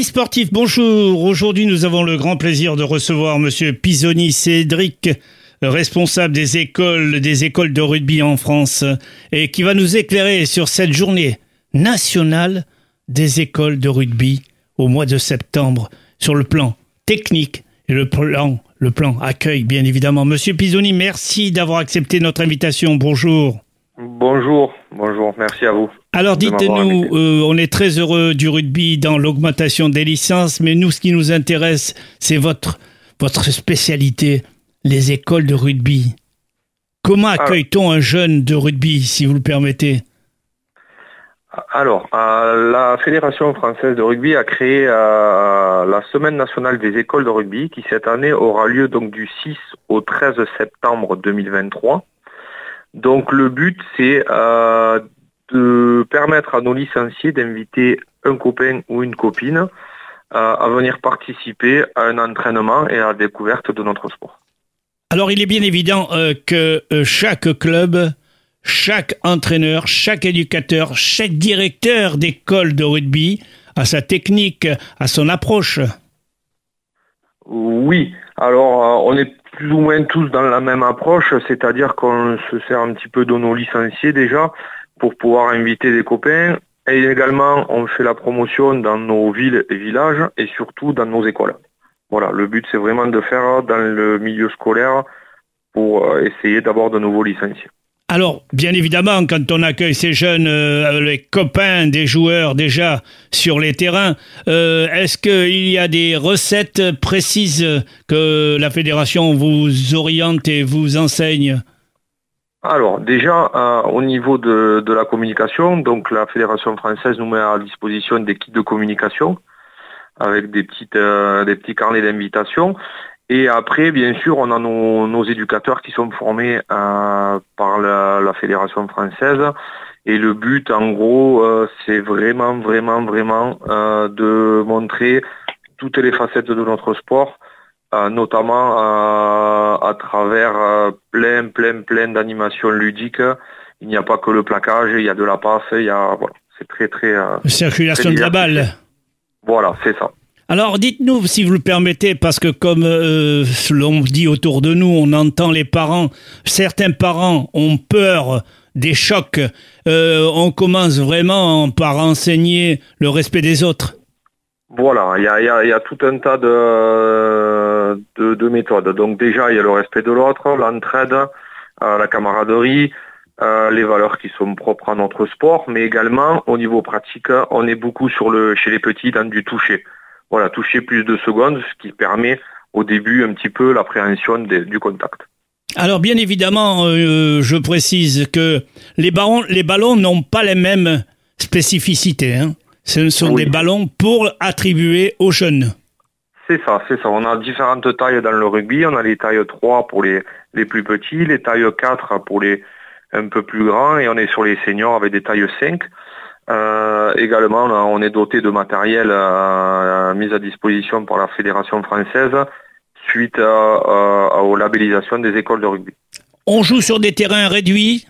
Amis sportifs, bonjour. Aujourd'hui, nous avons le grand plaisir de recevoir Monsieur Pisoni Cédric, responsable des écoles, des écoles de rugby en France, et qui va nous éclairer sur cette journée nationale des écoles de rugby au mois de septembre, sur le plan technique et le plan, le plan accueil, bien évidemment. Monsieur Pisoni, merci d'avoir accepté notre invitation. Bonjour. Bonjour, bonjour, merci à vous. Alors dites-nous, euh, on est très heureux du rugby dans l'augmentation des licences, mais nous, ce qui nous intéresse, c'est votre, votre spécialité, les écoles de rugby. Comment Ah. accueille-t-on un jeune de rugby, si vous le permettez? Alors, euh, la Fédération française de rugby a créé euh, la Semaine nationale des écoles de rugby qui cette année aura lieu donc du 6 au 13 septembre 2023. Donc le but c'est euh, de permettre à nos licenciés d'inviter un copain ou une copine euh, à venir participer à un entraînement et à la découverte de notre sport. Alors il est bien évident euh, que chaque club, chaque entraîneur, chaque éducateur, chaque directeur d'école de rugby a sa technique, a son approche. Oui, alors euh, on est plus ou moins tous dans la même approche, c'est-à-dire qu'on se sert un petit peu de nos licenciés déjà pour pouvoir inviter des copains et également on fait la promotion dans nos villes et villages et surtout dans nos écoles. Voilà, le but c'est vraiment de faire dans le milieu scolaire pour euh, essayer d'avoir de nouveaux licenciés. Alors, bien évidemment, quand on accueille ces jeunes, euh, les copains des joueurs déjà sur les terrains, euh, est-ce qu'il y a des recettes précises que la fédération vous oriente et vous enseigne? Alors déjà euh, au niveau de, la communication, donc la Fédération française nous met à disposition des kits de communication avec des des petits carnets d'invitation. Et après, bien sûr, on a nos, nos éducateurs qui sont formés euh, par la, la Fédération française. Et le but, en gros, euh, c'est vraiment, vraiment, vraiment euh, de montrer toutes les facettes de notre sport, notamment à travers plein, plein, plein d'animations ludiques. Il n'y a pas que le plaquage, il y a de la passe, il y a voilà, c'est très, très. Circulation de la balle. voilà, c'est ça. Alors dites-nous, si vous le permettez, parce que comme euh, l'on dit autour de nous, on entend les parents, certains parents ont peur des chocs. Euh, on commence vraiment par enseigner le respect des autres. Voilà, il y a, tout un tas de, de, de méthodes. Donc déjà, il y a le respect de l'autre, l'entraide, euh, la camaraderie, les valeurs qui sont propres à notre sport, mais également au niveau pratique, on est beaucoup sur le chez les petits dans du toucher. Voilà, toucher plus de secondes, ce qui permet au début un petit peu l'appréhension du contact. Alors bien évidemment, euh, je précise que les ballons, les ballons n'ont pas les mêmes spécificités. hein. Ce sont Oui. des ballons pour attribuer aux jeunes. C'est ça, c'est ça. On a différentes tailles dans le rugby. On a les tailles 3 pour les, les plus petits, les tailles 4 pour les un peu plus grands et on est sur les seniors avec des tailles 5. Euh, également, on est doté de matériel euh, mis à disposition par la Fédération française suite à, à- aux labellisations des écoles de rugby. On joue sur des terrains réduits?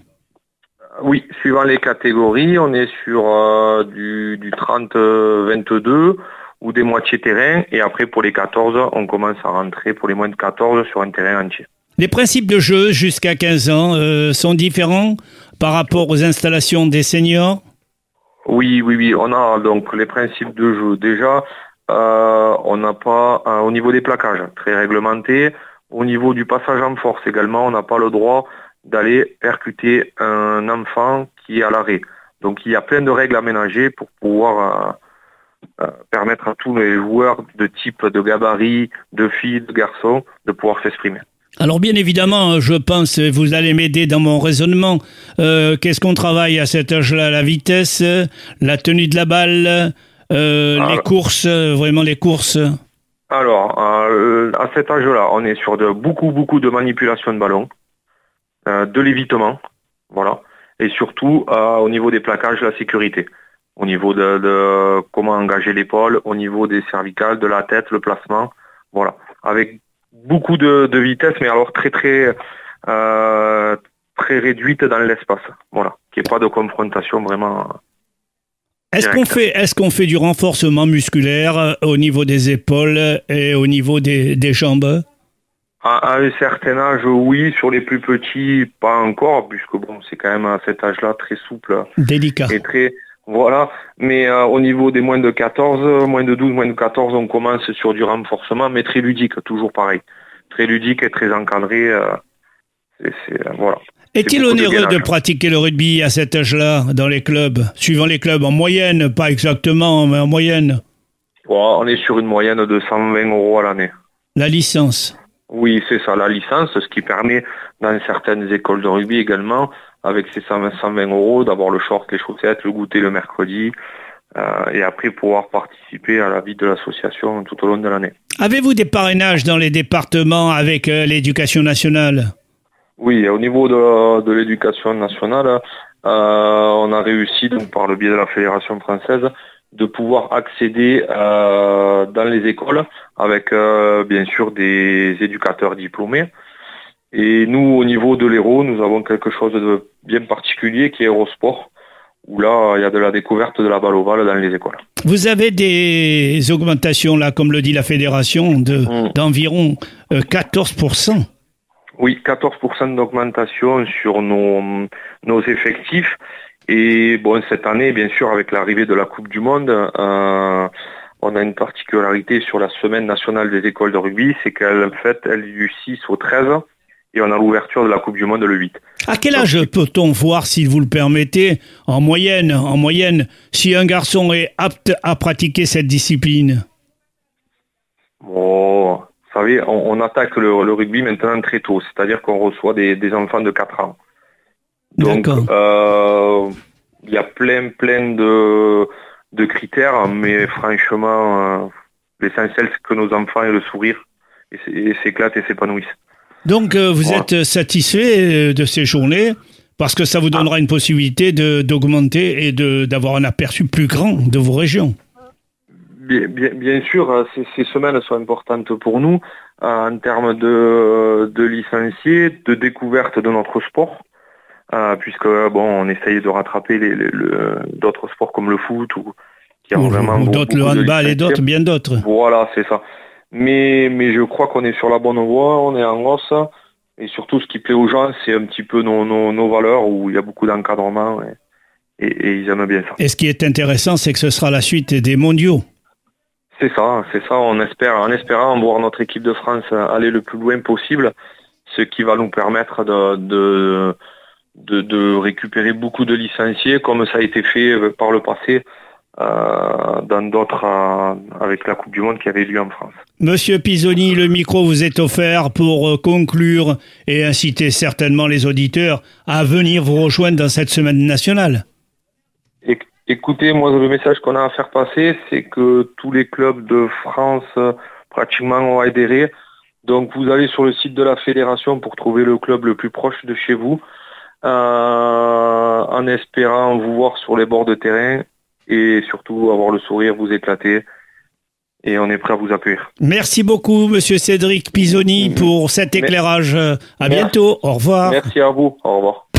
Oui, suivant les catégories, on est sur euh, du, du 30-22 ou des moitiés terrain et après pour les 14, on commence à rentrer pour les moins de 14 sur un terrain entier. Les principes de jeu jusqu'à 15 ans euh, sont différents par rapport aux installations des seniors? Oui, oui, oui. On a donc les principes de jeu. Déjà, euh, on n'a pas euh, au niveau des plaquages très réglementé. Au niveau du passage en force également, on n'a pas le droit d'aller percuter un enfant qui est à l'arrêt. Donc il y a plein de règles aménagées pour pouvoir euh, permettre à tous les joueurs de type de gabarit, de filles, de garçons, de pouvoir s'exprimer. Alors bien évidemment, je pense, vous allez m'aider dans mon raisonnement. Euh, Qu'est-ce qu'on travaille à cet âge-là La vitesse, la tenue de la balle, euh, Ah. les courses, euh, vraiment les courses? Alors, euh, à cet âge-là, on est sur de beaucoup, beaucoup de manipulation de ballon, euh, de l'évitement, voilà, et surtout euh, au niveau des plaquages, la sécurité, au niveau de, de comment engager l'épaule, au niveau des cervicales, de la tête, le placement, voilà, avec beaucoup de, de vitesse, mais alors très très euh, très réduite dans l'espace, voilà, qu'il n'y ait pas de confrontation vraiment. Est-ce qu'on fait, est-ce qu'on fait du renforcement musculaire euh, au niveau des épaules et au niveau des, des jambes? À, un certain âge, oui. Sur les plus petits, pas encore, puisque bon, c'est quand même à cet âge-là très souple. Délicat. Et très, voilà. Mais euh, au niveau des moins de 14, moins de 12, moins de 14, on commence sur du renforcement, mais très ludique, toujours pareil. Très ludique et très encadré. Euh, voilà. Est-il onéreux de, pratiquer le rugby à cet âge-là dans les clubs, suivant les clubs en moyenne, pas exactement, mais en moyenne? On est sur une moyenne de 120 euros à l'année. La licence? Oui, c'est ça, la licence, ce qui permet dans certaines écoles de rugby également, avec ces 120 euros, d'avoir le short, les chaussettes, le goûter le mercredi, euh, et après pouvoir participer à la vie de l'association tout au long de l'année. Avez-vous des parrainages dans les départements avec euh, l'éducation nationale? Oui, au niveau de, l'éducation nationale, euh, on a réussi, donc par le biais de la Fédération française, de pouvoir accéder dans les écoles avec bien sûr des éducateurs diplômés. Et nous, au niveau de l'Hérault, nous avons quelque chose de bien particulier qui est Eurosport, où là, il y a de la découverte de la balle ovale dans les écoles. Vous avez des augmentations, là, comme le dit la fédération, mmh. d'environ 14%. Euh, oui, 14% d'augmentation sur nos, nos effectifs. Et bon, cette année, bien sûr, avec l'arrivée de la Coupe du Monde, euh, on a une particularité sur la semaine nationale des écoles de rugby, c'est qu'elle fait, elle est du 6 au 13 et on a l'ouverture de la Coupe du Monde le 8. À quel âge peut-on voir, si vous le permettez, en moyenne, en moyenne, si un garçon est apte à pratiquer cette discipline? Bon, vous savez, on, attaque le, rugby maintenant très tôt, c'est-à-dire qu'on reçoit des, des enfants de 4 ans. Donc, euh, il y a plein, plein de, de critères, mais franchement, euh, l'essentiel, c'est que nos enfants aient le sourire et s'éclatent et s'épanouissent. Donc, euh, vous êtes satisfait de ces journées parce que ça vous donnera une possibilité d'augmenter et d'avoir un aperçu plus grand de vos régions. Bien, bien, bien sûr, ces, ces, semaines sont importantes pour nous en termes de, de licenciés, de découverte de notre sport. Euh, puisque bon, on essaye de rattraper les, d'autres sports comme le foot ou qui ont vraiment d'autres le handball et d'autres, bien d'autres. Voilà, c'est ça. Mais mais je crois qu'on est sur la bonne voie, on est en hausse. Et surtout, ce qui plaît aux gens, c'est un petit peu nos, nos, valeurs où il y a beaucoup d'encadrement et, et, ils aiment bien ça. Et ce qui est intéressant, c'est que ce sera la suite des mondiaux. C'est ça, c'est ça. On espère, en espérant voir notre équipe de France aller le plus loin possible, ce qui va nous permettre de, de de, récupérer beaucoup de licenciés, comme ça a été fait par le passé dans d'autres euh, avec la Coupe du Monde qui avait lieu en France. Monsieur Pisoni, le micro vous est offert pour conclure et inciter certainement les auditeurs à venir vous rejoindre dans cette semaine nationale. Écoutez, moi le message qu'on a à faire passer, c'est que tous les clubs de France pratiquement ont adhéré. Donc vous allez sur le site de la fédération pour trouver le club le plus proche de chez vous. Euh, en espérant vous voir sur les bords de terrain et surtout avoir le sourire, vous éclater. Et on est prêt à vous accueillir. Merci beaucoup, Monsieur Cédric Pisoni, pour cet éclairage. À bientôt. Au revoir. Merci à vous. Au revoir.